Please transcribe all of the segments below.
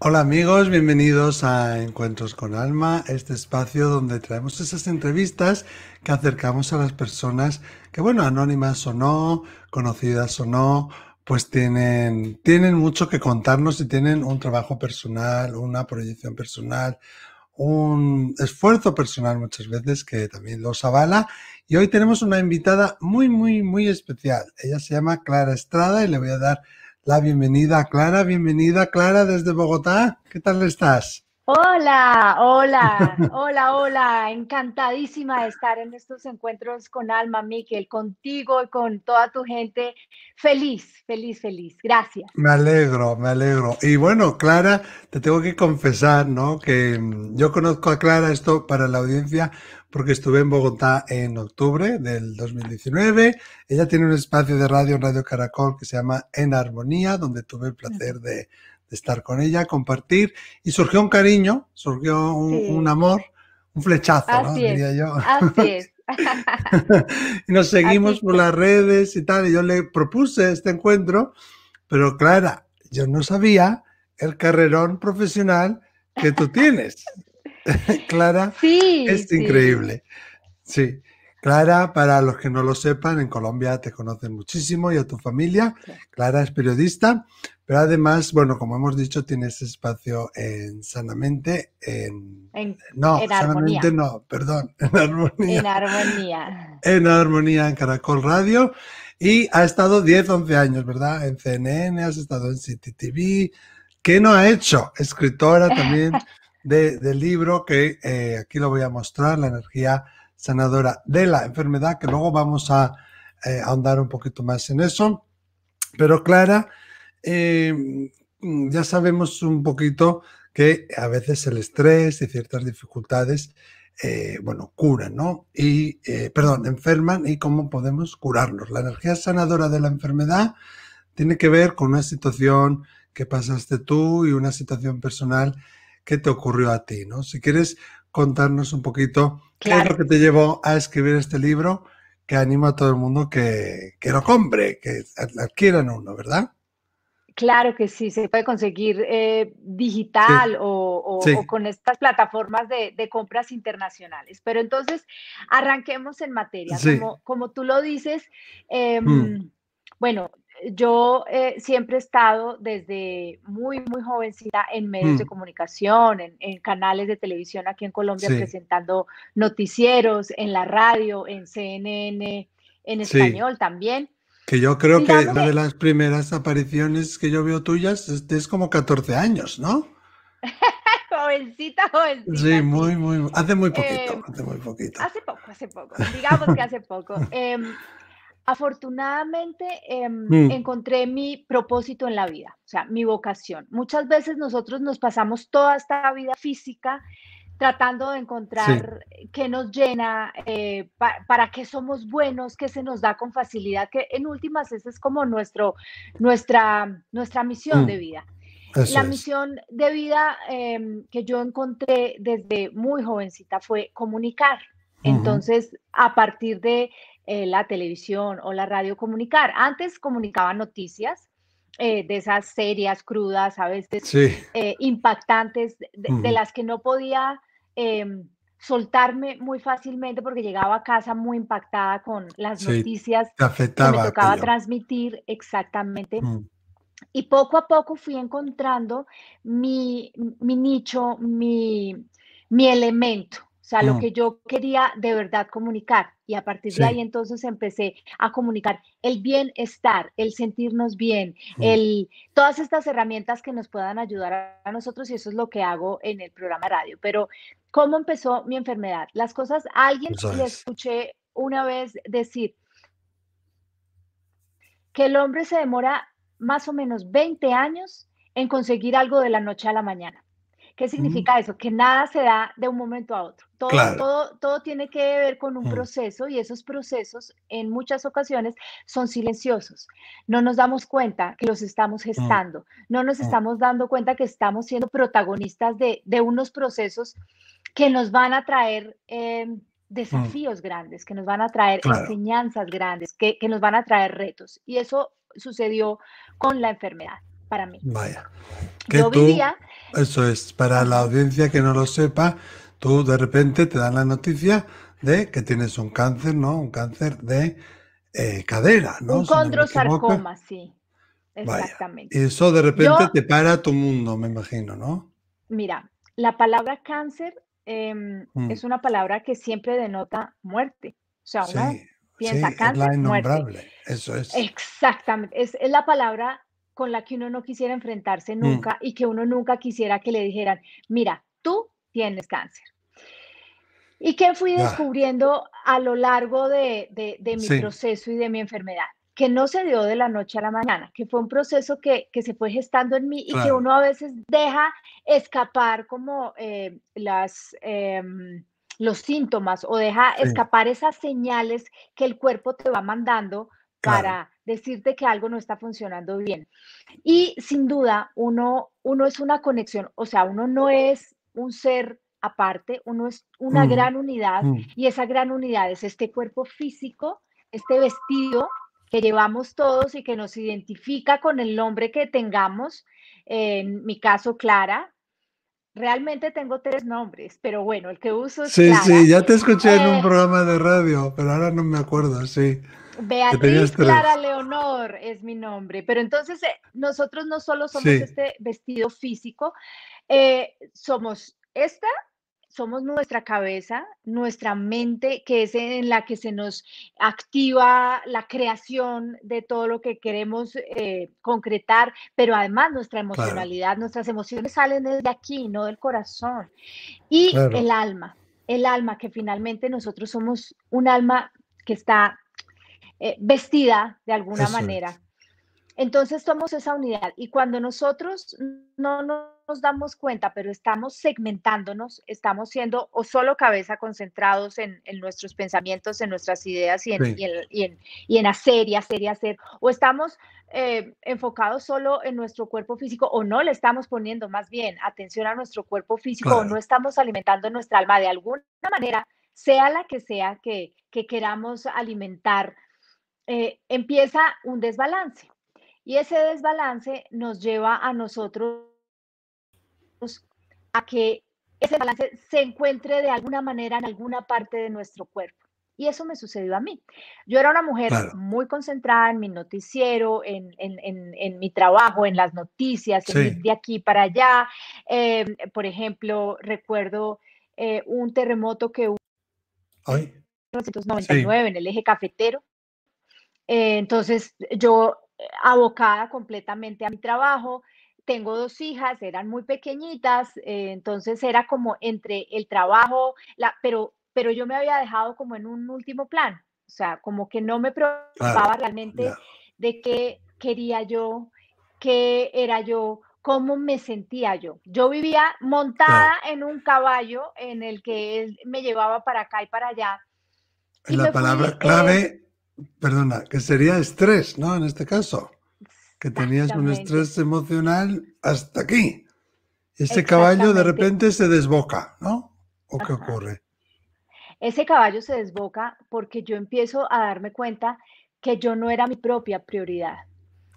Hola amigos, bienvenidos a Encuentros con Alma, este espacio donde traemos esas entrevistas que acercamos a las personas que, bueno, anónimas o no, conocidas o no, pues tienen, tienen mucho que contarnos y tienen un trabajo personal, una proyección personal, un esfuerzo personal muchas veces que también los avala. Y hoy tenemos una invitada muy, muy, muy especial. Ella se llama Clara Estrada y le voy a dar la bienvenida Clara. Bienvenida, Clara, desde Bogotá. ¿Qué tal estás? Hola, hola, hola, hola. Encantadísima de estar en estos encuentros con Alma, Miquel, contigo y con toda tu gente. Feliz, feliz, feliz. Gracias. Me alegro, me alegro. Y bueno, Clara, te tengo que confesar, ¿no? Que mm, yo conozco a Clara, esto para la audiencia, porque estuve en Bogotá en octubre del 2019. Ella tiene un espacio de radio en Radio Caracol que se llama En Armonía, donde tuve el placer de, estar con ella, compartir, y surgió un cariño, surgió un, amor, un flechazo, ¿no? Diría yo. Así es. y nos seguimos por las redes y tal, y yo le propuse este encuentro, pero Clara, yo no sabía el carrerón profesional que tú tienes. Clara sí, es increíble. Sí. Clara, para los que no lo sepan, en Colombia te conocen muchísimo y a tu familia. Clara es periodista, pero además, bueno, como hemos dicho, tienes espacio en Sanamente, en... no, Sanamente no, perdón, en Armonía. En Armonía. En Armonía, en Caracol Radio. Y ha estado 10, 11 años, ¿verdad? En CNN, has estado en City TV. ¿Qué no ha hecho? Escritora también del libro que eh, aquí lo voy a mostrar, la energía sanadora de la enfermedad, que luego vamos a eh, ahondar un poquito más en eso. Pero Clara, eh, ya sabemos un poquito que a veces el estrés y ciertas dificultades, bueno, curan, ¿no? Y, perdón, enferman y cómo podemos curarlos. La energía sanadora de la enfermedad tiene que ver con una situación que pasaste tú y una situación personal qué te ocurrió a ti, ¿no? Si quieres contarnos un poquito qué es lo que te llevó a escribir este libro, que anima a todo el mundo que, que lo compre, que adquieran uno, ¿verdad? Claro que sí, se puede conseguir eh, digital O, con estas plataformas de, compras internacionales. Pero entonces, arranquemos en materia. Como, como, tú lo dices, em, mm. bueno, yo eh, siempre he estado desde muy, muy jovencita en medios de mm. comunicación, en, canales de televisión aquí en Colombia, presentando noticieros, en la radio, en CNN, en español también. Que yo creo que una de las primeras apariciones que yo veo tuyas es, es como 14 años, ¿no? jovencita, jovencita. Sí, muy, muy, hace muy poquito, em, hace muy poquito. Hace poco, hace poco, digamos que hace poco. Em, Afortunadamente em, mm. encontré mi propósito en la vida, o sea, mi vocación. Muchas veces nosotros nos pasamos toda esta vida física tratando de encontrar qué nos llena, eh, para qué somos buenos, qué se nos da con facilidad, que en últimas esa es como nuestro, nuestra, nuestra misión mm. de vida. la misión de vida em, que yo encontré desde muy jovencita fue comunicar. Entonces, a partir de eh, la televisión o la radio comunicar. Antes comunicaba noticias eh, de esas serias, crudas, a veces eh, impactantes, de, las que no podía em, soltarme muy fácilmente porque llegaba a casa muy impactada con las noticias que me tocaba transmitir exactamente. Mm. Y poco a poco fui encontrando mi, mi nicho, mi, mi elemento. O sea, lo mm. que yo quería de verdad comunicar. Y a partir de ahí entonces empecé a comunicar el bienestar, el sentirnos bien, mm. el, todas estas herramientas que nos puedan ayudar a nosotros y eso es lo que hago en el programa radio. Pero, ¿cómo empezó mi enfermedad? Las cosas, alguien le escuché una vez decir que el hombre se demora más o menos 20 años en conseguir algo de la noche a la mañana. ¿Qué significa eso? Que nada se da de un momento a otro. Todo, todo, todo tiene que ver con un mm. proceso y esos procesos en muchas ocasiones son silenciosos. No nos damos cuenta que los estamos mm. gestando, no nos estamos dando cuenta que estamos siendo protagonistas de, de unos procesos que nos van a traer em, desafíos grandes, que nos van a traer enseñanzas grandes, que, que nos van a traer retos. Y eso sucedió con la enfermedad. Para mí. Vaya. Que tú, eso es, para la audiencia que no lo sepa, tú de repente te dan la noticia de que tienes un cáncer, ¿no? Un cáncer de eh, cadera, ¿no? Un condrosarcoma, sí. Exactamente. Y eso de repente te para tu mundo, me imagino, ¿no? Mira, la palabra cáncer em, mm. es una palabra que siempre denota muerte. O sea, uno piensa cáncer, es la Eso es. Exactamente. Es, la palabra con la que uno no quisiera enfrentarse mm. nunca y que uno nunca quisiera que le dijeran, mira, tú tienes cáncer. ¿Y qué fui descubriendo a lo largo de, mi proceso y de mi enfermedad? Que no se dio de la noche a la mañana, que fue un proceso que, se fue gestando en mí y que uno a veces deja escapar como eh, las... Em, los síntomas o deja escapar esas señales que el cuerpo te va mandando para decirte que algo no está funcionando bien. Y sin duda, uno, uno es una conexión, o sea, uno no es un ser aparte, uno es una mm, gran unidad mm. y esa gran unidad es este cuerpo físico, este vestido que llevamos todos y que nos identifica con el nombre que tengamos. En mi caso, Clara. Realmente tengo tres nombres, pero bueno, el que uso es Sí, sí, ya te escuché en un eh, programa de radio, pero ahora no me acuerdo, sí. Beatriz Clara Leonor es mi nombre, pero entonces eh, nosotros no solo somos este vestido físico, eh, somos esta somos nuestra cabeza, nuestra mente, que es en la que se nos activa la creación de todo lo que queremos eh, concretar, pero además nuestra emocionalidad, nuestras emociones salen desde aquí, no del corazón. Y el alma, el alma, que finalmente nosotros somos un alma que está eh, vestida de alguna manera. Entonces somos esa unidad y cuando nosotros no nos damos cuenta, pero estamos segmentándonos, estamos siendo o solo cabeza concentrados en, nuestros pensamientos, en nuestras ideas y en, hacer y hacer y hacer, o estamos eh, enfocados solo en nuestro cuerpo físico o no le estamos poniendo más bien atención a nuestro cuerpo físico o no estamos alimentando nuestra alma de alguna manera, sea la que sea que, queramos alimentar, eh, empieza un desbalance. Y ese desbalance nos lleva a nosotros a que ese balance se encuentre de alguna manera en alguna parte de nuestro cuerpo. Y eso me sucedió a mí. Yo era una mujer muy concentrada en mi noticiero, en, mi trabajo, en las noticias, en ir de aquí para allá. Em, por ejemplo, recuerdo eh, un terremoto que hubo en 1999 en el eje cafetero. Eh, entonces, yo abocada completamente a mi trabajo. Tengo dos hijas, eran muy pequeñitas, eh, entonces era como entre el trabajo, la, pero, pero yo me había dejado como en un último plan, o sea, como que no me preocupaba realmente de qué quería yo, qué era yo, cómo me sentía yo. Yo vivía montada en un caballo en el que él me llevaba para acá y para allá. la palabra clave perdona, que sería estrés, ¿no? En este caso, que tenías un estrés emocional hasta aquí. Ese caballo de repente se desboca, ¿no? ¿O qué ocurre? Ese caballo se desboca porque yo empiezo a darme cuenta que yo no era mi propia prioridad.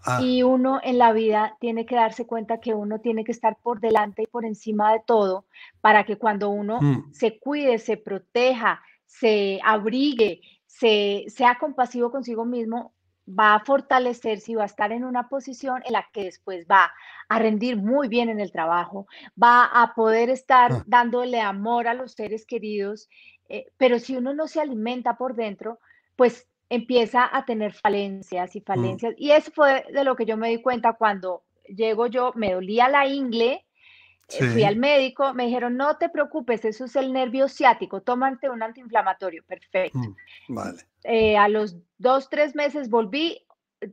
Ah. Y uno en la vida tiene que darse cuenta que uno tiene que estar por delante y por encima de todo para que cuando uno mm. se cuide, se proteja, se abrigue, sea compasivo consigo mismo, va a fortalecerse y va a estar en una posición en la que después va a rendir muy bien en el trabajo, va a poder estar ah. dándole amor a los seres queridos, eh, pero si uno no se alimenta por dentro, pues empieza a tener falencias y mm. falencias. Y eso fue de lo que yo me di cuenta cuando llego yo, me dolía la ingle, eh, fui al médico, me dijeron, no te preocupes, eso es el nervio ciático, tómate un antiinflamatorio, perfecto. Mm, vale. Eh, a los dos, tres meses volví,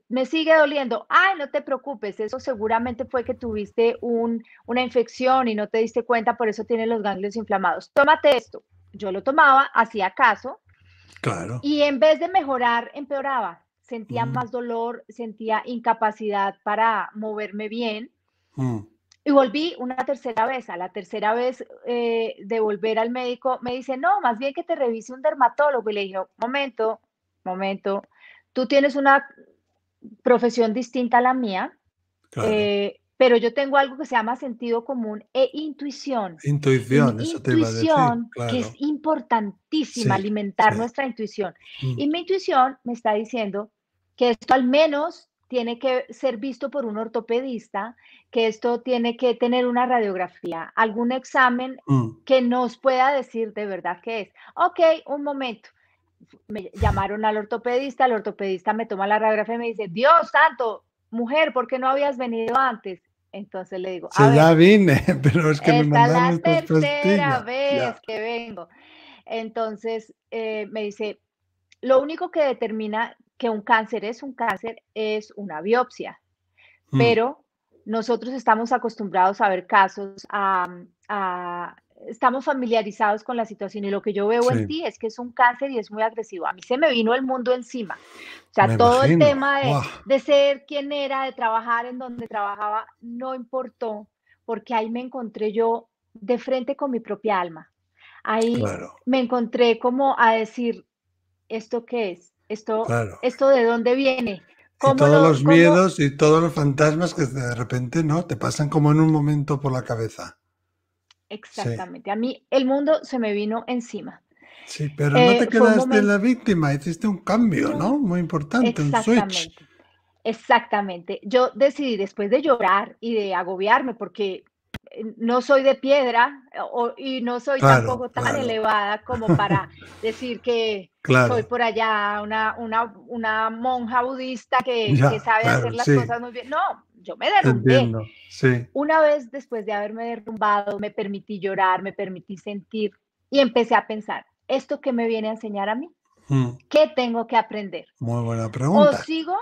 me sigue doliendo, ay, no te preocupes, eso seguramente fue que tuviste un, una infección y no te diste cuenta, por eso tienes los ganglios inflamados. Tómate esto. Yo lo tomaba, hacía caso. Claro. Y en vez de mejorar, empeoraba. Sentía mm. más dolor, sentía incapacidad para moverme bien. Mm. Y volví una tercera vez. A la tercera vez eh, de volver al médico, me dice, no, más bien que te revise un dermatólogo. Y le dije, momento, momento, tú tienes una profesión distinta a la mía. Eh, pero yo tengo algo que se llama sentido común e intuición. Intuición, eso te iba a decir. que es importantísima, alimentar nuestra intuición. Mm. Y mi intuición me está diciendo que esto al menos tiene que ser visto por un ortopedista, que esto tiene que tener una radiografía, algún examen mm. que nos pueda decir de verdad qué es. Ok, un momento. Me llamaron al ortopedista, el ortopedista me toma la radiografía y me dice, Dios santo, mujer, ¿por qué no habías venido antes? Entonces le digo, sí, ya vine, pero es que me mandaron es la tercera vez que vengo. Entonces eh, me dice, lo único que determina que un cáncer es un cáncer es una biopsia, mm. pero nosotros estamos acostumbrados a ver casos, a, estamos familiarizados con la situación y lo que yo veo en ti es que es un cáncer y es muy agresivo. A mí se me vino el mundo encima. O sea, todo el tema de, ser quien era, de trabajar en donde trabajaba, no importó, porque ahí me encontré yo de frente con mi propia alma. Ahí me encontré como a decir, ¿esto qué es? ¿Esto, esto de dónde viene? Y todos los miedos y todos los fantasmas que de repente no te pasan como en un momento por la cabeza. Exactamente. A mí el mundo se me vino encima. Sí, pero no te eh, quedaste la víctima, hiciste un cambio, ¿no? Muy importante, un switch. Exactamente. Yo decidí después de llorar y de agobiarme, porque no soy de piedra y no soy tampoco tan elevada como para decir que soy por allá una, una, una monja budista que, sabe hacer las cosas muy bien. No, yo me derrumbé. Una vez después de haberme derrumbado, me permití llorar, me permití sentir y empecé a pensar, ¿esto qué me viene a enseñar a mí? Mm. ¿Qué tengo que aprender? Muy buena pregunta. O sigo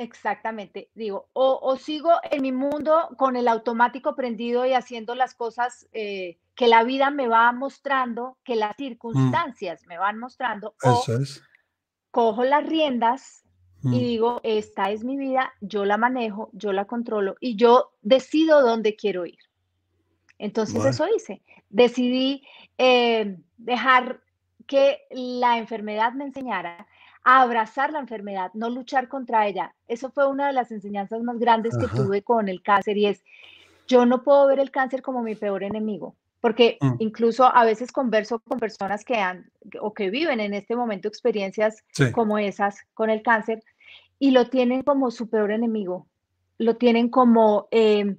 Exactamente, digo, o, sigo en mi mundo con el automático prendido y haciendo las cosas eh, que la vida me va mostrando, que las mm. circunstancias me van mostrando, o cojo las riendas y mm. digo, esta es mi vida, yo la manejo, yo la controlo y yo decido dónde quiero ir. Entonces eso hice, decidí eh, dejar que la enfermedad me enseñara a abrazar la enfermedad, no luchar contra ella. Eso fue una de las enseñanzas más grandes que tuve con el cáncer y es, yo no puedo ver el cáncer como mi peor enemigo, porque mm. incluso a veces converso con personas que han o que viven en este momento experiencias como esas con el cáncer y lo tienen como su peor enemigo, lo tienen como... Em,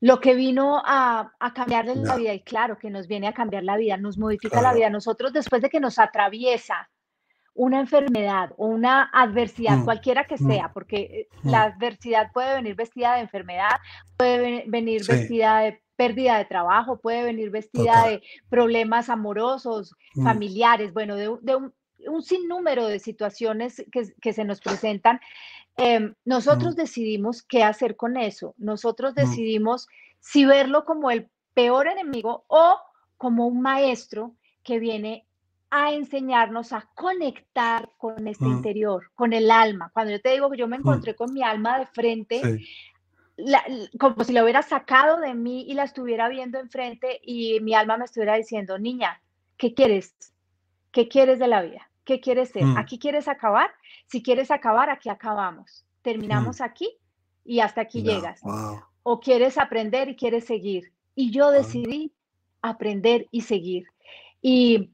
lo que vino a, a cambiarle la vida, y claro que nos viene a cambiar la vida, nos modifica la vida. Nosotros después de que nos atraviesa una enfermedad o una adversidad, mm, cualquiera que mm, sea, porque eh, mm. la adversidad puede venir vestida de enfermedad, puede venir vestida de pérdida de trabajo, puede venir vestida de problemas amorosos, familiares, bueno, de, un, sinnúmero de situaciones que, se nos presentan. Em, nosotros decidimos qué hacer con eso, nosotros decidimos si verlo como el peor enemigo o como un maestro que viene a enseñarnos a conectar con este mm. interior, con el alma. Cuando yo te digo que yo me mm. encontré con mi alma de frente, como si la hubiera sacado de mí y la estuviera viendo enfrente y mi alma me estuviera diciendo, niña, ¿qué quieres? ¿Qué quieres de la vida? ¿Qué quieres ser? Mm. ¿Aquí quieres acabar? Si quieres acabar, aquí acabamos. Terminamos aquí y hasta aquí llegas. O quieres aprender y quieres seguir. Y yo decidí aprender y seguir. Y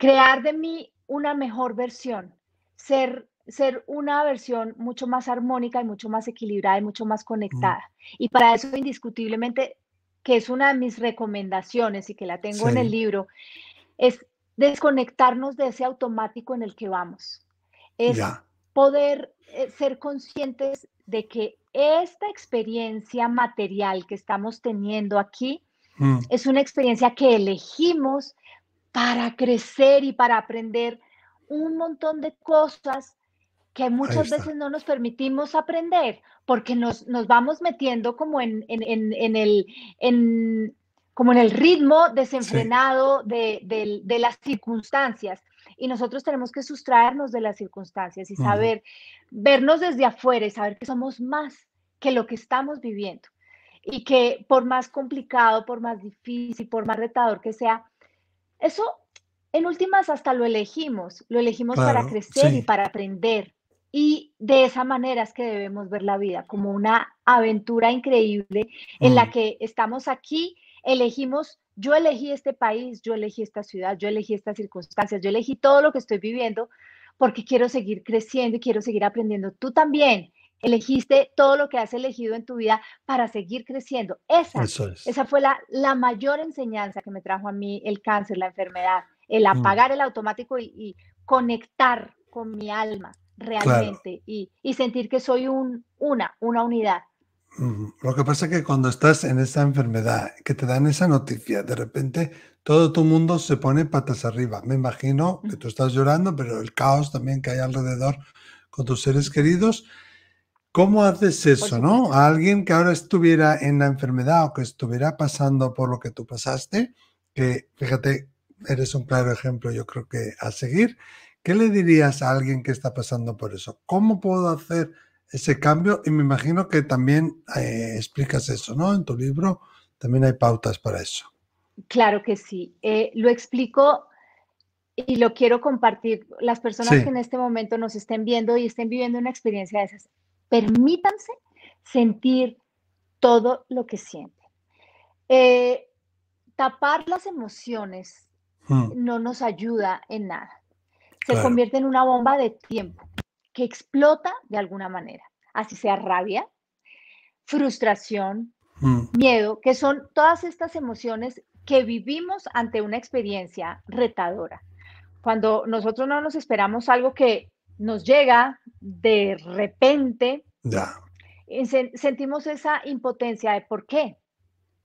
crear de mí una mejor versión, ser, ser una versión mucho más armónica y mucho más equilibrada y mucho más conectada. Y para eso, indiscutiblemente, que es una de mis recomendaciones y que la tengo en el libro, es desconectarnos de ese automático en el que vamos. Es poder eh, ser conscientes de que esta experiencia material que estamos teniendo aquí mm. es una experiencia que elegimos para crecer y para aprender un montón de cosas que muchas veces no nos permitimos aprender porque nos, vamos metiendo como en, el, como en el ritmo desenfrenado de, las circunstancias. Y nosotros tenemos que sustraernos de las circunstancias y saber, vernos desde afuera y saber que somos más que lo que estamos viviendo. Y que por más complicado, por más difícil, por más retador que sea, eso, en últimas, hasta lo elegimos. Lo elegimos para crecer y para aprender. Y de esa manera es que debemos ver la vida, como una aventura increíble en la mm. que estamos aquí, elegimos, yo elegí este país, yo elegí esta ciudad, yo elegí estas circunstancias, yo elegí todo lo que estoy viviendo porque quiero seguir creciendo y quiero seguir aprendiendo. Tú también elegiste todo lo que has elegido en tu vida para seguir creciendo. Esa, esa fue la, la mayor enseñanza que me trajo a mí el cáncer, la enfermedad, el mm. apagar el automático y conectar con mi alma realmente y, sentir que soy un, una, una unidad. Lo que pasa es que cuando estás en esa enfermedad, que te dan esa noticia, de repente todo tu mundo se pone patas arriba. Me imagino que tú estás llorando, pero el caos también que hay alrededor con tus seres queridos. ¿Cómo haces eso, no? A alguien que ahora estuviera en la enfermedad o que estuviera pasando por lo que tú pasaste, que fíjate, eres un claro ejemplo, yo creo que a seguir, ¿Qué le dirías a alguien que está pasando por eso? ¿Cómo puedo hacer ese cambio? Y me imagino que también eh, explicas eso, ¿no? En tu libro también hay pautas para eso. Claro que sí. Eh, lo explico y lo quiero compartir. Las personas que en este momento nos estén viendo y estén viviendo una experiencia de esas, permítanse sentir todo lo que sienten. Eh, tapar las emociones mm. no nos ayuda en nada se convierte en una bomba de tiempo que explota de alguna manera, así sea rabia, frustración, mm. miedo, que son todas estas emociones que vivimos ante una experiencia retadora. Cuando nosotros no nos esperamos algo que nos llega de repente, sentimos esa impotencia de por qué.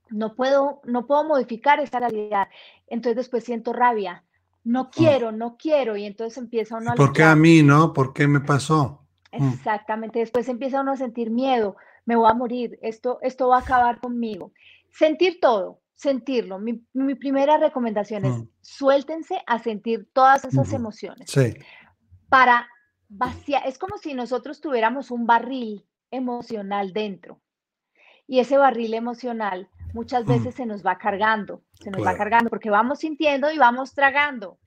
No puedo, no puedo modificar esta realidad. Entonces después siento rabia, no mm. quiero, no quiero, y entonces empieza uno a... ¿Por qué a mí, no? ¿Por qué me pasó? Mm. Exactamente, después empieza uno a sentir miedo, me voy a morir, esto, esto va a acabar conmigo. Sentir todo, sentirlo. Mi, primera recomendación es mm. suéltense a sentir todas esas emociones. Sí. Para vaciar, es como si nosotros tuviéramos un barril emocional dentro. Y ese barril emocional muchas mm. veces se nos va cargando, se nos va cargando porque vamos sintiendo y vamos tragando.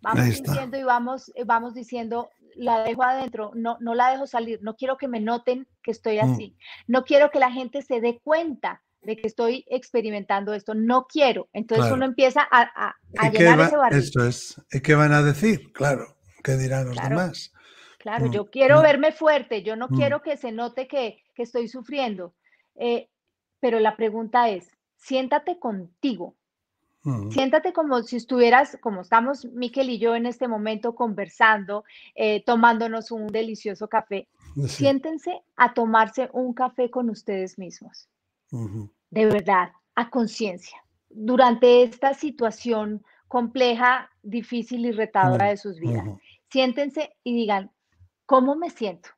Vamos sintiendo y vamos, eh, vamos diciendo, la dejo adentro, no, no la dejo salir, no quiero que me noten que estoy mm. así, no quiero que la gente se dé cuenta de que estoy experimentando esto, no quiero. Entonces uno empieza a, a, llenar ese barril. Esto es, ¿qué van a decir? Claro, ¿qué dirán los demás? Claro, mm, yo quiero verme fuerte, yo no quiero que se note que, que estoy sufriendo. Eh, pero la pregunta es, siéntate contigo. Siéntate como si estuvieras, como estamos Miquel y yo en este momento conversando, eh, tomándonos un delicioso café. Siéntense a tomarse un café con ustedes mismos. De verdad, a conciencia. Durante esta situación compleja, difícil y retadora de sus vidas. Siéntense y digan, ¿cómo me siento?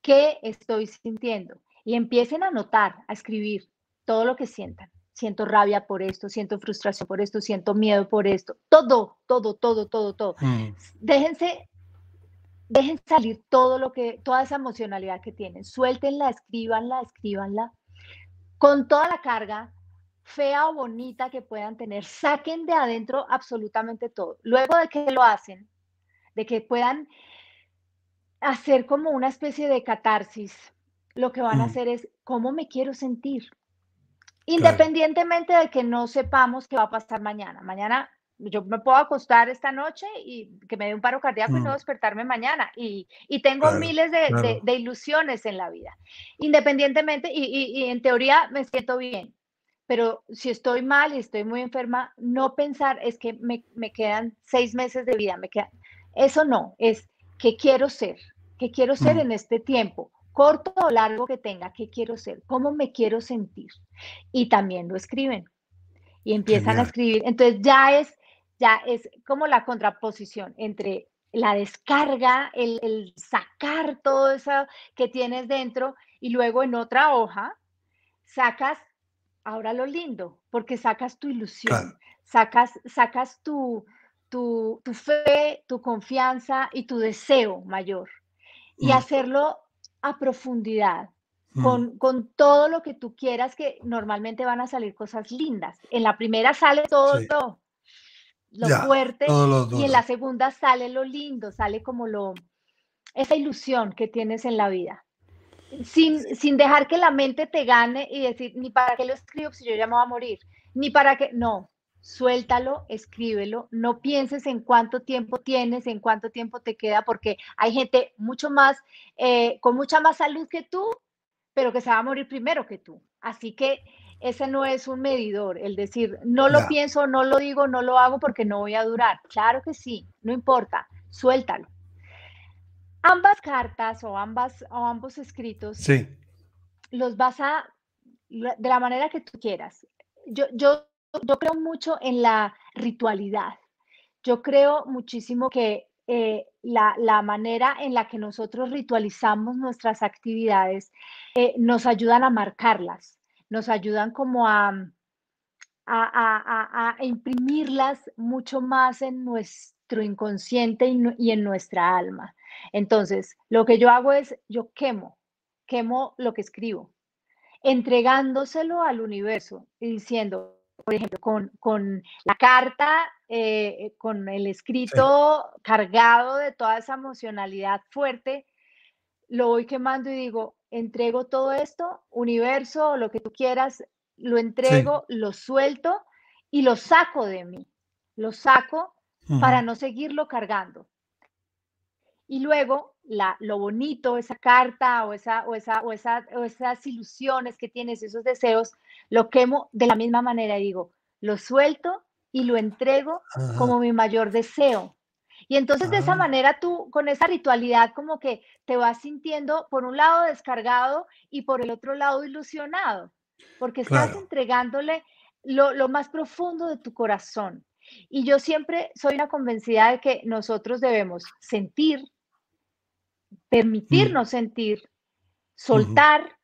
¿Qué estoy sintiendo? y empiecen a notar, a escribir todo lo que sientan. Siento rabia por esto, siento frustración por esto, siento miedo por esto. Todo, todo, todo, todo, todo. Mm. Déjense, dejen salir todo lo que, toda esa emocionalidad que tienen. Suéltenla, escríbanla, escríbanla. Con toda la carga, fea o bonita que puedan tener, saquen de adentro absolutamente todo. Luego de que lo hacen, de que puedan hacer como una especie de catarsis, lo que van a mm. hacer es cómo me quiero sentir. Independientemente de que no sepamos qué va a pasar mañana. Mañana yo me puedo acostar esta noche y que me dé un paro cardíaco y no mm. despertarme mañana. Y, tengo miles de, ilusiones en la vida. Independientemente, y, en teoría me siento bien. Pero si estoy mal y estoy muy enferma, no pensar es que me, quedan seis meses de vida. Me quedan. Eso no, es que quiero ser, que quiero ser mm. en este tiempo corto o largo que tenga, ¿qué quiero ser? ¿Cómo me quiero sentir? Y también lo escriben y empiezan a escribir. Entonces ya es, ya es como la contraposición entre la descarga, el, sacar todo eso que tienes dentro y luego en otra hoja sacas, ahora lo lindo, porque sacas tu ilusión, sacas, sacas tu, tu, fe, tu confianza y tu deseo mayor. Y mm. hacerlo a profundidad, mm. con, con, todo lo que tú quieras, que normalmente van a salir cosas lindas. En la primera sale todo, todo lo fuerte, y en la segunda sale lo lindo, sale como lo, esa ilusión que tienes en la vida. Sin, sin dejar que la mente te gane y decir, ni para qué lo escribo si yo ya me voy a morir, ni para qué, no, suéltalo, escríbelo, no pienses en cuánto tiempo tienes, en cuánto tiempo te queda, porque hay gente mucho más, eh, con mucha más salud que tú, pero que se va a morir primero que tú. Así que ese no es un medidor, el decir, no lo pienso, no lo digo, no lo hago porque no voy a durar. Claro que sí, no importa, suéltalo. Ambas cartas o, ambas, o ambos escritos sí. los vas a, de la manera que tú quieras. Yo, yo, yo creo mucho en la ritualidad. Yo creo muchísimo que eh, la, la, manera en la que nosotros ritualizamos nuestras actividades eh, nos ayudan a marcarlas nos ayudan como a, a, imprimirlas mucho más en nuestro inconsciente y, en nuestra alma. Entonces, lo que yo hago es, yo quemo, quemo lo que escribo, entregándoselo al universo y diciendo, por ejemplo, con, la carta, eh, con el escrito cargado de toda esa emocionalidad fuerte, lo voy quemando y digo, entrego todo esto, universo, lo que tú quieras, lo entrego, lo suelto y lo saco de mí. Lo saco para no seguirlo cargando. Y luego, la, lo bonito, esa carta o, esa, o, esa, o, esa, o esas ilusiones que tienes, esos deseos, lo quemo de la misma manera y digo, lo suelto y lo entrego como mi mayor deseo. Y entonces de esa ah. manera tú, con esa ritualidad, como que te vas sintiendo por un lado descargado y por el otro lado ilusionado, porque estás entregándole lo, más profundo de tu corazón. Y yo siempre soy una convencida de que nosotros debemos sentir, permitirnos mm. sentir, soltar,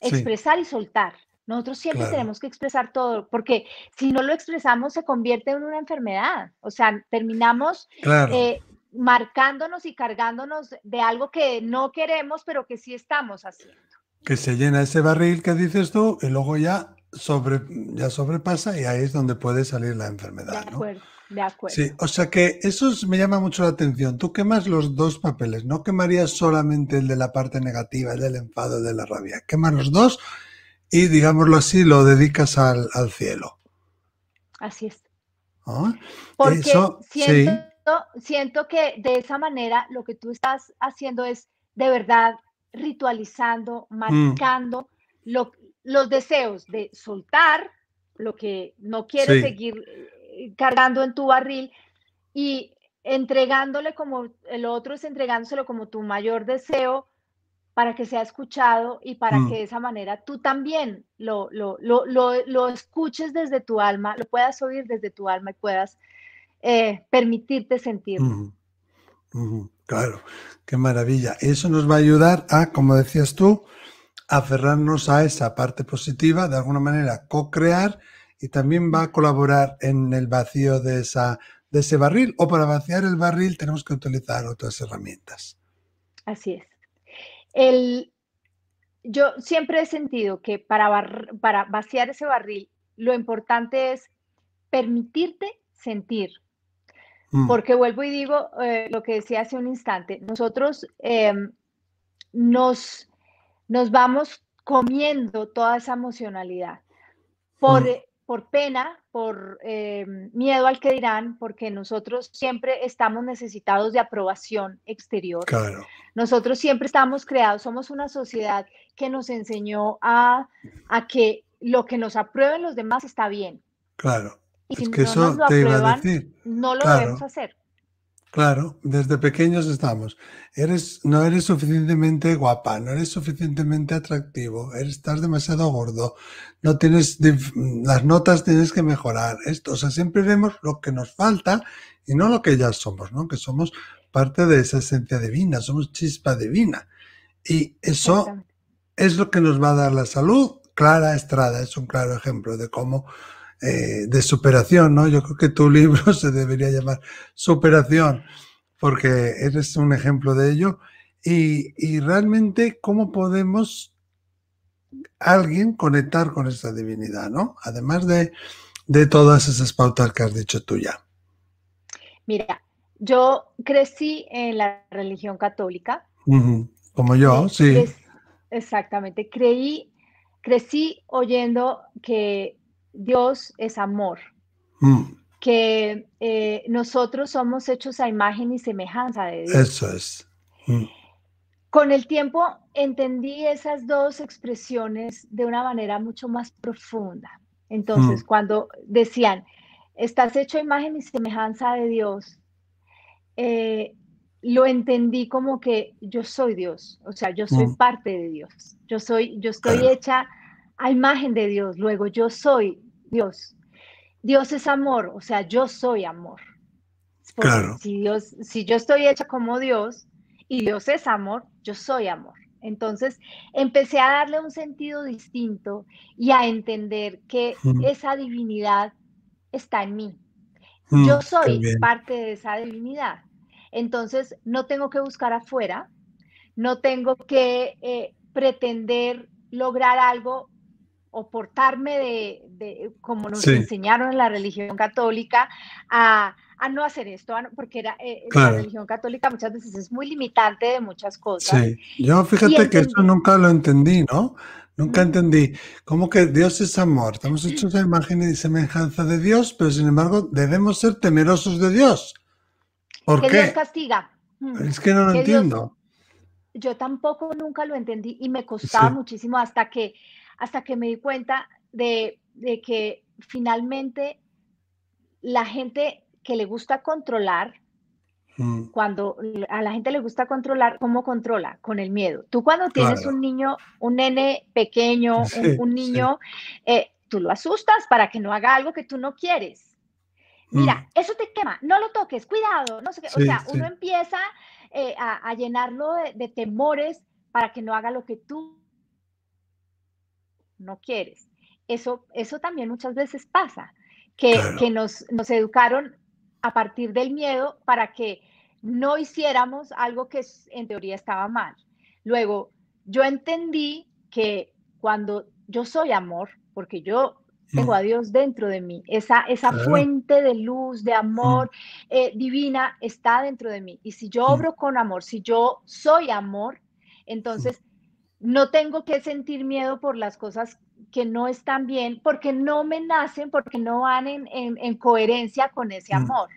expresar y soltar. Nosotros siempre tenemos que expresar todo, porque si no lo expresamos se convierte en una enfermedad. O sea, terminamos eh, marcándonos y cargándonos de algo que no queremos, pero que sí estamos haciendo. Que se llena ese barril que dices tú y luego ya, sobre, ya sobrepasa y ahí es donde puede salir la enfermedad. De acuerdo. De acuerdo. Sí, o sea que eso me llama mucho la atención. Tú quemas los dos papeles, no quemarías solamente el de la parte negativa, el del enfado, el de la rabia. Quemas los dos y, digámoslo así, lo dedicas al, cielo. Así es. ¿Ah? Porque siento, siento que de esa manera lo que tú estás haciendo es de verdad ritualizando, mm. marcando los deseos de soltar lo que no quieres seguir cargando en tu barril y entregándole como el otro es entregándoselo como tu mayor deseo para que sea escuchado y para mm. que de esa manera tú también lo, lo, lo, lo, escuches desde tu alma, lo puedas oír desde tu alma y puedas eh, permitirte sentirlo. Claro, qué maravilla. Eso nos va a ayudar a, como decías tú, aferrarnos a esa parte positiva, de alguna manera co-crear y también va a colaborar en el vacío de, esa, de ese barril o para vaciar el barril tenemos que utilizar otras herramientas. Así es el, yo siempre he sentido que para, para vaciar ese barril, lo importante es permitirte sentir. Mm. Porque vuelvo y digo eh, lo que decía hace un instante, nosotros em, nos, nos vamos comiendo toda esa emocionalidad por, mm por pena, por eh, miedo al que dirán, porque nosotros siempre estamos necesitados de aprobación exterior. Claro. Nosotros siempre estamos creados, somos una sociedad que nos enseñó a, a que lo que nos aprueben los demás está bien. Claro. Y si que no eso nos lo te iba a decir. no lo debemos hacer. Claro, desde pequeños estamos. Eres, no eres suficientemente guapa, no eres suficientemente atractivo, eres, estás demasiado gordo, no tienes las notas tienes que mejorar. Esto, o sea, siempre vemos lo que nos falta y no lo que ya somos, ¿no? Que somos parte de esa esencia divina, somos chispa divina. Y eso es lo que nos va a dar la salud. Clara Estrada es un claro ejemplo de cómo eh, de superación, ¿no? Yo creo que tu libro se debería llamar Superación, porque eres un ejemplo de ello. Y, realmente, ¿cómo podemos alguien conectar con esa divinidad, ¿no? Además de, de todas esas pautas que has dicho tú ya. Mira, yo crecí en la religión católica Como yo, sí. exactamente. Creí, crecí oyendo que Dios es amor. Mm. Que eh, nosotros somos hechos a imagen y semejanza de Dios. Eso es. Mm. Con el tiempo entendí esas dos expresiones de una manera mucho más profunda. Entonces, mm. cuando decían, estás hecho a imagen y semejanza de Dios, eh, lo entendí como que yo soy Dios, o sea, yo soy parte de Dios, yo soy, yo estoy hecha a imagen de Dios, luego yo soy Dios. Dios es amor, o sea, yo soy amor. claro. Si Dios, si yo estoy hecha como Dios y Dios es amor, yo soy amor. Entonces empecé a darle un sentido distinto y a entender que mm. esa divinidad está en mí. Mm, yo soy parte de esa divinidad. Entonces no tengo que buscar afuera, no tengo que eh, pretender lograr algo o portarme de, como nos enseñaron en la religión católica, a, no hacer esto, porque era, eh, la religión católica muchas veces es muy limitante de muchas cosas. Sí, yo fíjate que eso nunca lo entendí, ¿no? Nunca entendí. ¿Cómo que Dios es amor? Estamos hechos a imagen y semejanza de Dios, pero sin embargo debemos ser temerosos de Dios. ¿Por que qué? Dios castiga. Mm. Es que no lo entiendo. yo tampoco nunca lo entendí y me costaba muchísimo hasta que hasta que me di cuenta de, que finalmente la gente que le gusta controlar, mm. cuando a la gente le gusta controlar, ¿cómo controla? Con el miedo. Tú cuando tienes un niño, un nene pequeño, un, niño, eh, tú lo asustas para que no haga algo que tú no quieres. Mira, mm. eso te quema, no lo toques, cuidado, no sé qué. o sea, uno empieza eh, a, llenarlo de temores para que no haga lo que tú no quieres. Eso, eso también muchas veces pasa, que, que nos, nos educaron a partir del miedo para que no hiciéramos algo que en teoría estaba mal. Luego, yo entendí que cuando yo soy amor, porque yo tengo mm. a Dios dentro de mí, esa, esa fuente de luz, de amor mm. eh, divina está dentro de mí. Y si yo mm. obro con amor, si yo soy amor, entonces no tengo que sentir miedo por las cosas que no están bien, porque no me nacen, porque no van en, coherencia con ese mm, amor.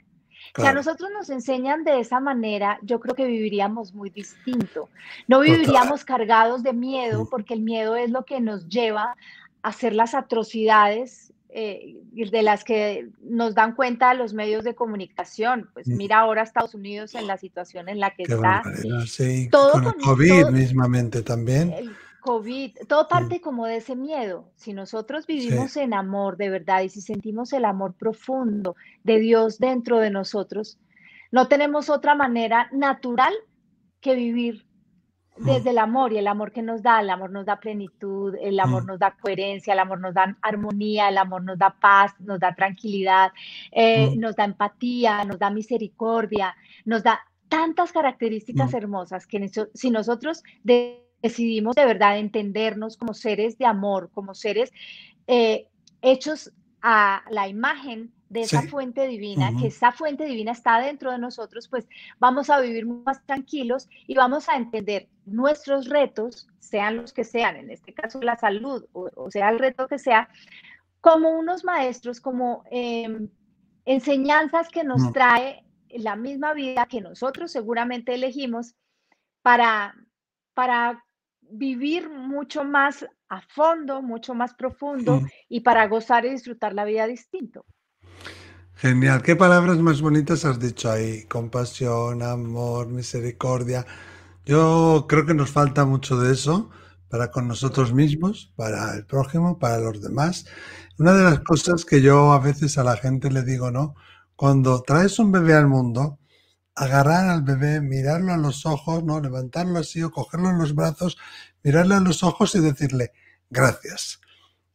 Si a nosotros nos enseñan de esa manera, yo creo que viviríamos muy distinto. No viviríamos cargados de miedo, mm. porque el miedo es lo que nos lleva a hacer las atrocidades eh, de las que nos dan cuenta los medios de comunicación. Pues mm. mira ahora Estados Unidos en la situación en la que está. todo con el COVID mismamente también. COVID, todo parte como de ese miedo. Si nosotros vivimos en amor de verdad y si sentimos el amor profundo de Dios dentro de nosotros, no tenemos otra manera natural que vivir. Desde el amor y el amor que nos da, el amor nos da plenitud, el amor nos da coherencia, el amor nos da armonía, el amor nos da paz, nos da tranquilidad, eh, nos da empatía, nos da misericordia, nos da tantas características hermosas que si nosotros de decidimos de verdad entendernos como seres de amor, como seres eh, hechos a la imagen de esa fuente divina, que esa fuente divina está dentro de nosotros, pues vamos a vivir más tranquilos y vamos a entender nuestros retos, sean los que sean, en este caso la salud, o, sea el reto que sea, como unos maestros, como em, enseñanzas que nos trae la misma vida que nosotros seguramente elegimos para, para vivir mucho más a fondo, mucho más profundo y para gozar y disfrutar la vida distinto. Genial, qué palabras más bonitas has dicho ahí, compasión, amor, misericordia. Yo creo que nos falta mucho de eso para con nosotros mismos, para el prójimo, para los demás. Una de las cosas que yo a veces a la gente le digo, ¿no? Cuando traes un bebé al mundo, agarrar al bebé, mirarlo a los ojos, ¿no? Levantarlo así o cogerlo en los brazos, mirarle a los ojos y decirle, gracias.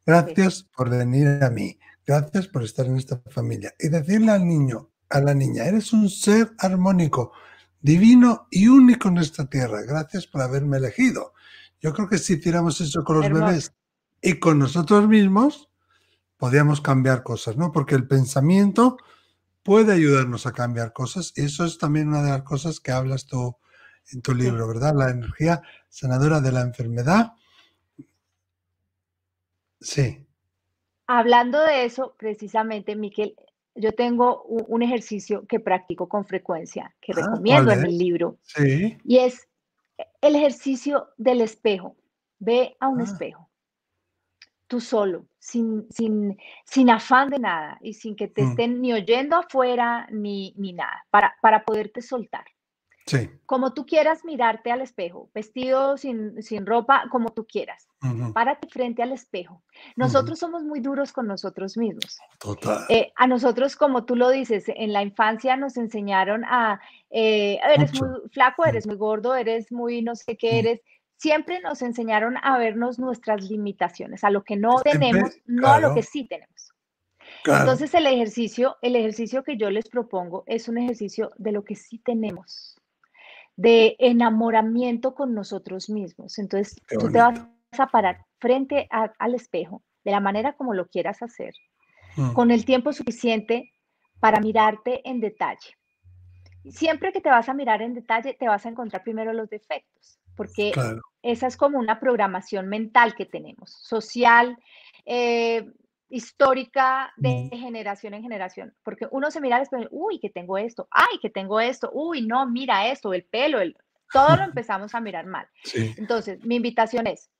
Gracias por venir a mí. Gracias por estar en esta familia. Y decirle al niño, a la niña, eres un ser armónico, divino y único en esta tierra. Gracias por haberme elegido. Yo creo que si hiciéramos eso con los bebés y con nosotros mismos, podríamos cambiar cosas, ¿no? Porque el pensamiento puede ayudarnos a cambiar cosas. Y eso es también una de las cosas que hablas tú en tu libro, ¿verdad? La energía sanadora de la enfermedad. Sí. Hablando de eso, precisamente, Miquel, yo tengo un, ejercicio que practico con frecuencia, que ah, recomiendo en el libro. Sí. Y es el ejercicio del espejo. Ve a un ah. espejo, tú solo, sin, sin, sin, afán de nada y sin que te mm. estén ni oyendo afuera ni, ni nada, para, para poderte soltar. Como tú quieras mirarte al espejo, vestido sin, sin ropa, como tú quieras. Párate frente al espejo. Nosotros somos muy duros con nosotros mismos. Total. Eh, a nosotros, como tú lo dices, en la infancia nos enseñaron a, eh, eres muy flaco, eres muy gordo, eres muy no sé qué eres. Siempre nos enseñaron a vernos nuestras limitaciones, a lo que no tenemos, no a lo que sí tenemos. Entonces el ejercicio, el ejercicio que yo les propongo es un ejercicio de lo que sí tenemos de enamoramiento con nosotros mismos. Entonces, tú te vas a parar frente al espejo, de la manera como lo quieras hacer, mm. con el tiempo suficiente para mirarte en detalle. Siempre que te vas a mirar en detalle, te vas a encontrar primero los defectos, porque esa es como una programación mental que tenemos, social, eh, histórica de generación en generación, porque uno se mira al espejo, uy, que tengo esto, ay, que tengo esto, uy, no, mira esto, el pelo, el... todo lo empezamos a mirar mal. Entonces, mi invitación es,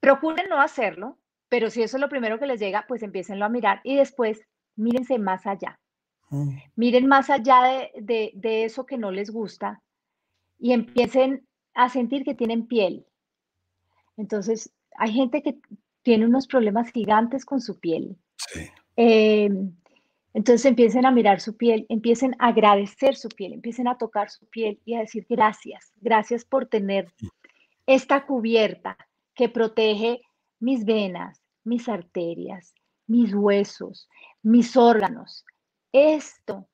procuren no hacerlo, pero si eso es lo primero que les llega, pues empiecenlo a mirar y después mírense más allá. Mm. Miren más allá de, de, de eso que no les gusta y empiecen a sentir que tienen piel. Entonces, hay gente que tiene unos problemas gigantes con su piel. Em, entonces empiecen a mirar su piel, empiecen a agradecer su piel, empiecen a tocar su piel y a decir gracias, gracias por tener esta cubierta que protege mis venas, mis arterias, mis huesos, mis órganos. Esto,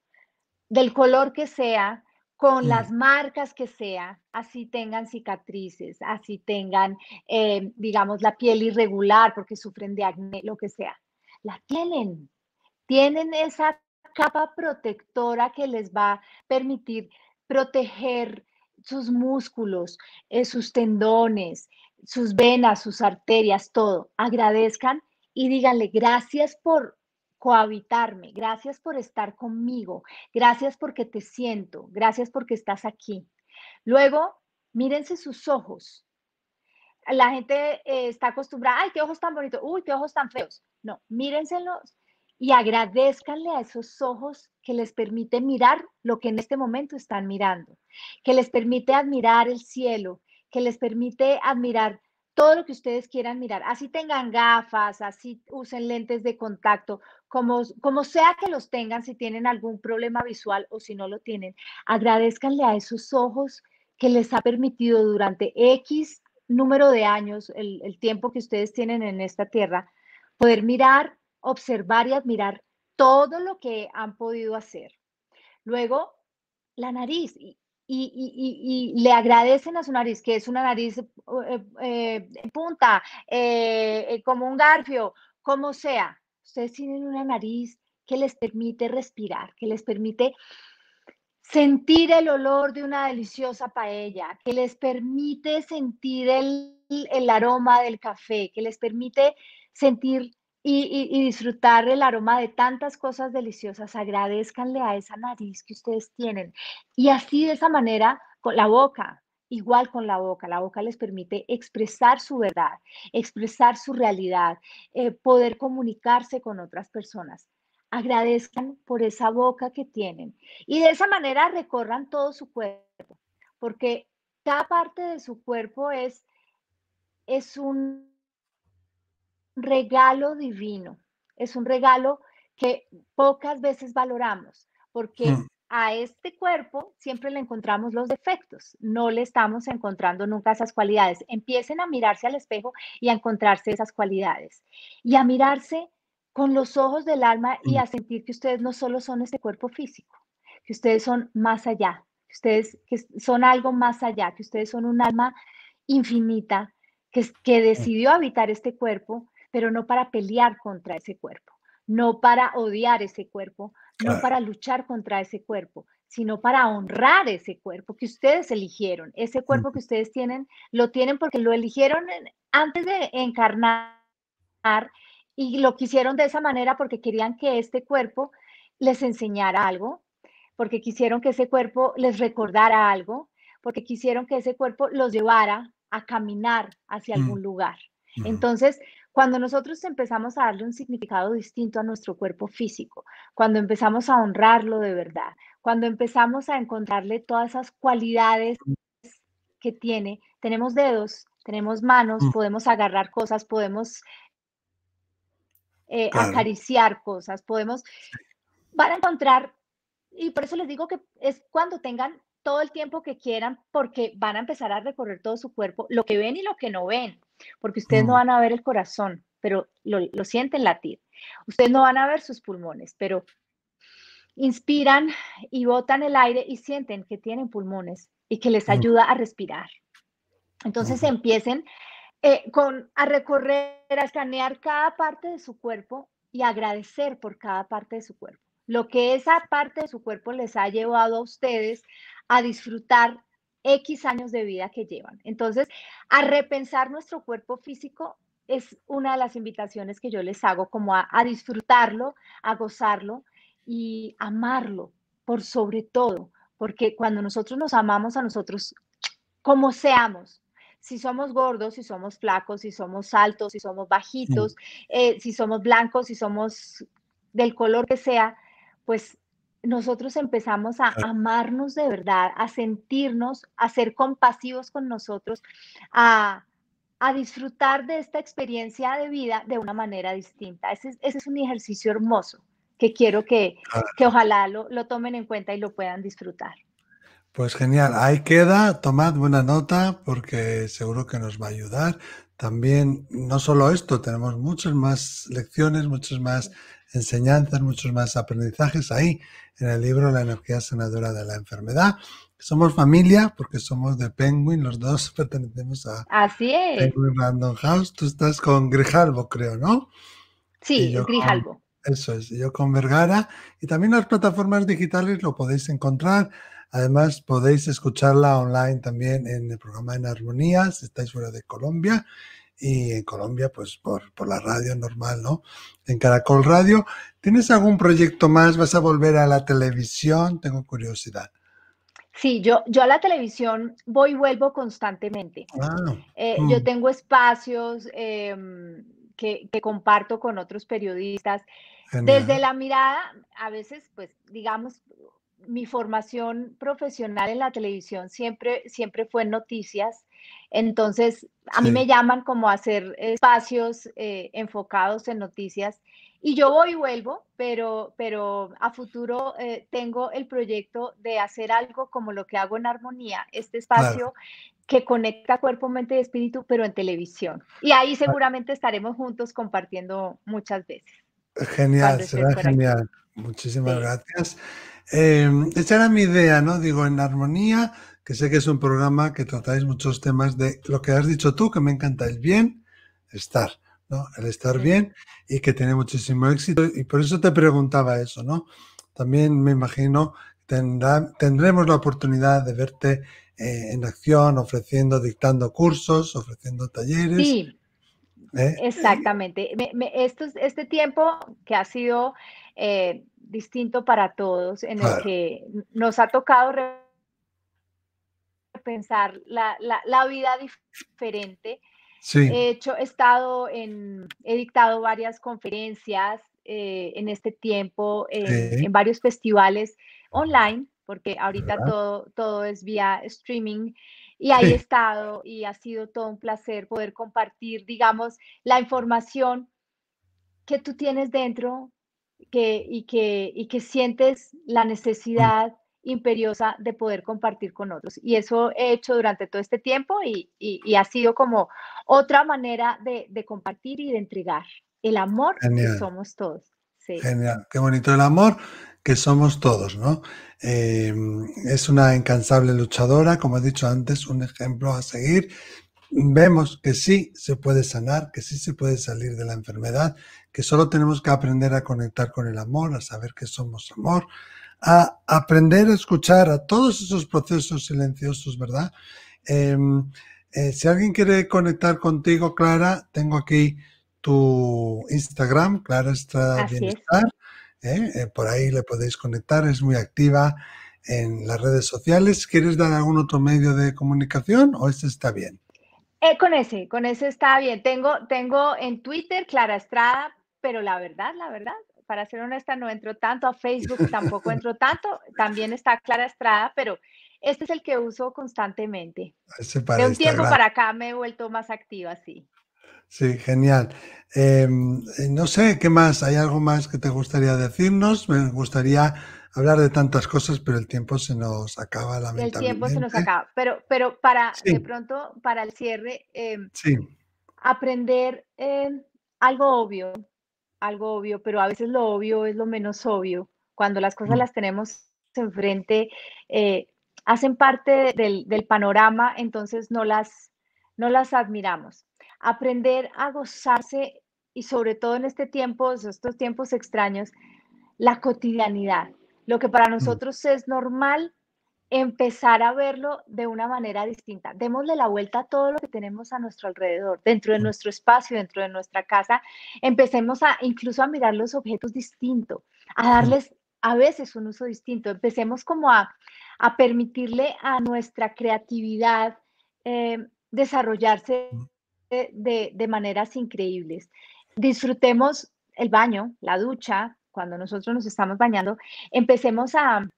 del color que sea, con las marcas que sea, así tengan cicatrices, así tengan, eh, digamos, la piel irregular porque sufren de acné, lo que sea. La tienen, tienen esa capa protectora que les va a permitir proteger sus músculos, eh, sus tendones, sus venas, sus arterias, todo. Agradezcan y díganle gracias por cohabitarme, gracias por estar conmigo, gracias porque te siento, gracias porque estás aquí. Luego, mírense sus ojos. La gente eh, está acostumbrada, ay, qué ojos tan bonitos, uy, qué ojos tan feos. No, mírenselos y agradezcanle a esos ojos que les permite mirar lo que en este momento están mirando, que les permite admirar el cielo, que les permite admirar todo lo que ustedes quieran mirar, así tengan gafas, así usen lentes de contacto, como, como sea que los tengan, si tienen algún problema visual o si no lo tienen, agradezcanle a esos ojos que les ha permitido durante X número de años, el, el tiempo que ustedes tienen en esta tierra, poder mirar, observar y admirar todo lo que han podido hacer. Luego, la nariz le agradecen a su nariz, que es una nariz eh, eh, punta, eh, como un garfio, como sea. Ustedes tienen una nariz que les permite respirar, que les permite sentir el olor de una deliciosa paella, que les permite sentir el aroma del café, que les permite sentir y, disfrutar el aroma de tantas cosas deliciosas. Agradezcanle a esa nariz que ustedes tienen. Y así de esa manera, con la boca, igual con la boca. La boca les permite expresar su verdad, expresar su realidad, eh, poder comunicarse con otras personas. Agradezcan por esa boca que tienen. Y de esa manera recorran todo su cuerpo, porque cada parte de su cuerpo es, es un regalo divino, es un regalo que pocas veces valoramos, porque mm. a este cuerpo siempre le encontramos los defectos, no le estamos encontrando nunca esas cualidades. Empiecen a mirarse al espejo y a encontrarse esas cualidades y a mirarse con los ojos del alma y mm. a sentir que ustedes no solo son este cuerpo físico, que ustedes son más allá, que ustedes que son algo más allá, que ustedes son un alma infinita que, que decidió habitar este cuerpo pero no para pelear contra ese cuerpo, no para odiar ese cuerpo, no para luchar contra ese cuerpo, sino para honrar ese cuerpo que ustedes eligieron. Ese cuerpo que ustedes tienen, lo tienen porque lo eligieron antes de encarnar y lo quisieron de esa manera porque querían que este cuerpo les enseñara algo, porque quisieron que ese cuerpo les recordara algo, porque quisieron que ese cuerpo los llevara a caminar hacia algún lugar. Entonces, cuando nosotros empezamos a darle un significado distinto a nuestro cuerpo físico, cuando empezamos a honrarlo de verdad, cuando empezamos a encontrarle todas esas cualidades que tiene, tenemos dedos, tenemos manos, podemos agarrar cosas, podemos eh, acariciar cosas, podemos, van a encontrar, y por eso les digo que es cuando tengan todo el tiempo que quieran, porque van a empezar a recorrer todo su cuerpo, lo que ven y lo que no ven, porque ustedes no van a ver el corazón, pero lo, lo sienten latir. Ustedes no van a ver sus pulmones, pero inspiran y botan el aire y sienten que tienen pulmones y que les ayuda a respirar. Entonces empiecen eh, con, a recorrer, a escanear cada parte de su cuerpo y agradecer por cada parte de su cuerpo. Lo que esa parte de su cuerpo les ha llevado a ustedes a disfrutar X años de vida que llevan. Entonces, a repensar nuestro cuerpo físico es una de las invitaciones que yo les hago, como a, a disfrutarlo, a gozarlo y amarlo por sobre todo, porque cuando nosotros nos amamos a nosotros como seamos, si somos gordos, si somos flacos, si somos altos, si somos bajitos, eh, si somos blancos, si somos del color que sea, pues nosotros empezamos a amarnos de verdad, a sentirnos, a ser compasivos con nosotros, a, disfrutar de esta experiencia de vida de una manera distinta. Ese, es un ejercicio hermoso que quiero que, que ojalá lo, lo tomen en cuenta y lo puedan disfrutar. Pues genial, ahí queda, tomad buena nota porque seguro que nos va a ayudar. También, no solo esto, tenemos muchas más lecciones, muchas más enseñanzas, muchos más aprendizajes ahí en el libro La energía sanadora de la enfermedad. Somos familia porque somos de Penguin, los dos pertenecemos a Así es. Penguin Random House. Tú estás con Grijalvo, creo, ¿no? Sí, Grijalvo. eso es, yo con Vergara. Y también las plataformas digitales lo podéis encontrar Además, podéis escucharla online también en el programa En Armonía, si estáis fuera de Colombia. Y en Colombia, pues por, la radio normal, ¿no? En Caracol Radio. ¿Tienes algún proyecto más? ¿Vas a volver a la televisión? Tengo curiosidad. Sí, yo, yo a la televisión voy y vuelvo constantemente. Ah, eh, Yo mm. tengo espacios em, que, que, comparto con otros periodistas. Desde la mirada, a veces, pues, digamos, mi formación profesional en la televisión siempre, siempre fue en noticias. Entonces, a mí me llaman como a hacer espacios eh, enfocados en noticias y yo voy y vuelvo, pero, pero a futuro eh, tengo el proyecto de hacer algo como lo que hago en Armonía, este espacio que conecta cuerpo, mente y espíritu, pero en televisión. Y ahí seguramente estaremos juntos compartiendo muchas veces. Genial, será genial. Muchísimas gracias. Eh, esa era mi idea, ¿no? Digo, en armonía, que sé que es un programa que tratáis muchos temas de lo que has dicho tú, que me encanta, el bien, estar, ¿no? El estar bien y que tiene muchísimo éxito. Y por eso te preguntaba eso, ¿no? También me imagino tendrá, tendremos la oportunidad de verte eh, en acción, ofreciendo, dictando cursos, ofreciendo talleres. Sí, ¿Eh? exactamente. este tiempo que ha sido eh, distinto para todos, en el que nos ha tocado repensar la, la, vida diferente. He hecho, he estado en, he dictado varias conferencias eh, en este tiempo, en varios festivales online, porque ahorita todo, todo es vía streaming. Y ahí he estado y ha sido todo un placer poder compartir, digamos, la información que tú tienes dentro que, y, que, y que sientes la necesidad imperiosa de poder compartir con otros. Y eso he hecho durante todo este tiempo y, y, ha sido como otra manera de, de, compartir y de entregar el amor que somos todos. Genial, qué bonito el amor que somos todos, ¿no? Em, es una incansable luchadora, como he dicho antes, un ejemplo a seguir. vemos que sí se puede sanar, que sí se puede salir de la enfermedad, que solo tenemos que aprender a conectar con el amor, a saber que somos amor, a aprender a escuchar a todos esos procesos silenciosos, ¿verdad? Em, eh, si alguien quiere conectar contigo, Clara, tengo aquí tu Instagram, Clara Estrada Bienestar. ¿eh? Eh, por ahí le podéis conectar, es muy activa en las redes sociales. ¿Quieres dar algún otro medio de comunicación o este está bien? con ese, con ese está bien. Tengo, tengo en Twitter Clara Estrada, pero la verdad, la verdad, para ser honesta, no entro tanto a Facebook, tampoco entro tanto. También está Clara Estrada, pero este es el que uso constantemente. de un tiempo para acá me he vuelto más activa, sí. Sí, genial. Em, eh, no sé, ¿qué más? ¿Hay algo más que te gustaría decirnos? Me gustaría hablar de tantas cosas, pero el tiempo se nos acaba, lamentablemente. El tiempo se nos acaba, pero, pero para, de pronto, para el cierre, em, sí. aprender em, algo obvio, algo obvio, pero a veces lo obvio es lo menos obvio. Cuando las cosas mm. las tenemos enfrente, eh, hacen parte del, del, panorama, entonces no las, no las admiramos aprender a gozarse y sobre todo en este tiempo, estos tiempos extraños, la cotidianidad. Lo que para mm. nosotros es normal, empezar a verlo de una manera distinta. Démosle la vuelta a todo lo que tenemos a nuestro alrededor, dentro de mm. nuestro espacio, dentro de nuestra casa. Empecemos a incluso a mirar los objetos distinto, a mm. darles a veces un uso distinto. Empecemos como a, permitirle a nuestra creatividad eh, desarrollarse de, maneras increíbles. Disfrutemos el baño, la ducha, cuando nosotros nos estamos bañando, empecemos a,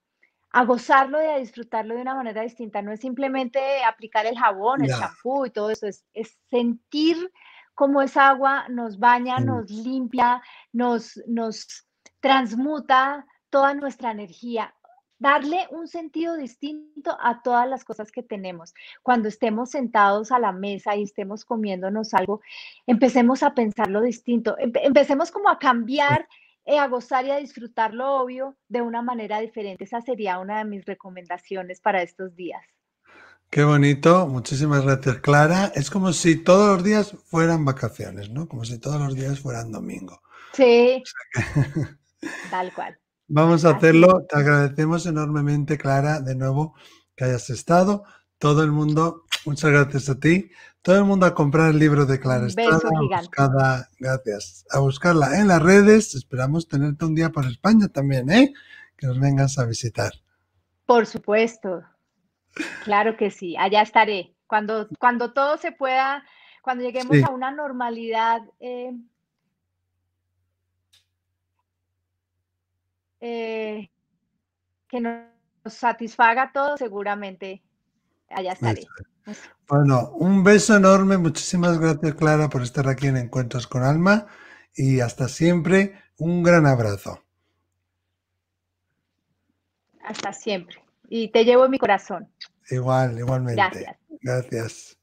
gozarlo y a disfrutarlo de una manera distinta. No es simplemente aplicar el jabón, el champú y todo eso, es, sentir cómo esa agua nos baña, nos limpia, nos, nos transmuta toda nuestra energía. Darle un sentido distinto a todas las cosas que tenemos. Cuando estemos sentados a la mesa y estemos comiéndonos algo, empecemos a pensarlo distinto, empecemos como a cambiar, a gozar y a disfrutar lo obvio de una manera diferente. Esa sería una de mis recomendaciones para estos días. Qué bonito, muchísimas gracias Clara. Es como si todos los días fueran vacaciones, ¿no? Como si todos los días fueran domingo. Sí. Tal cual. Vamos a hacerlo. Te agradecemos enormemente, Clara, de nuevo que hayas estado. Todo el mundo, muchas gracias a ti. Todo el mundo a comprar el libro de Clara Estrada. A gracias. A buscarla en las redes. Esperamos tenerte un día por España también, ¿eh? Que nos vengas a visitar. Por supuesto. Claro que sí. Allá estaré. Cuando, cuando todo se pueda, cuando lleguemos a una normalidad. Eh, Eh, que nos satisfaga todo, seguramente allá estaré. Bueno, un beso enorme. Muchísimas gracias, Clara, por estar aquí en Encuentros con Alma. Y hasta siempre, un gran abrazo. Hasta siempre. Y te llevo en mi corazón. Igual, igualmente. Gracias. Gracias.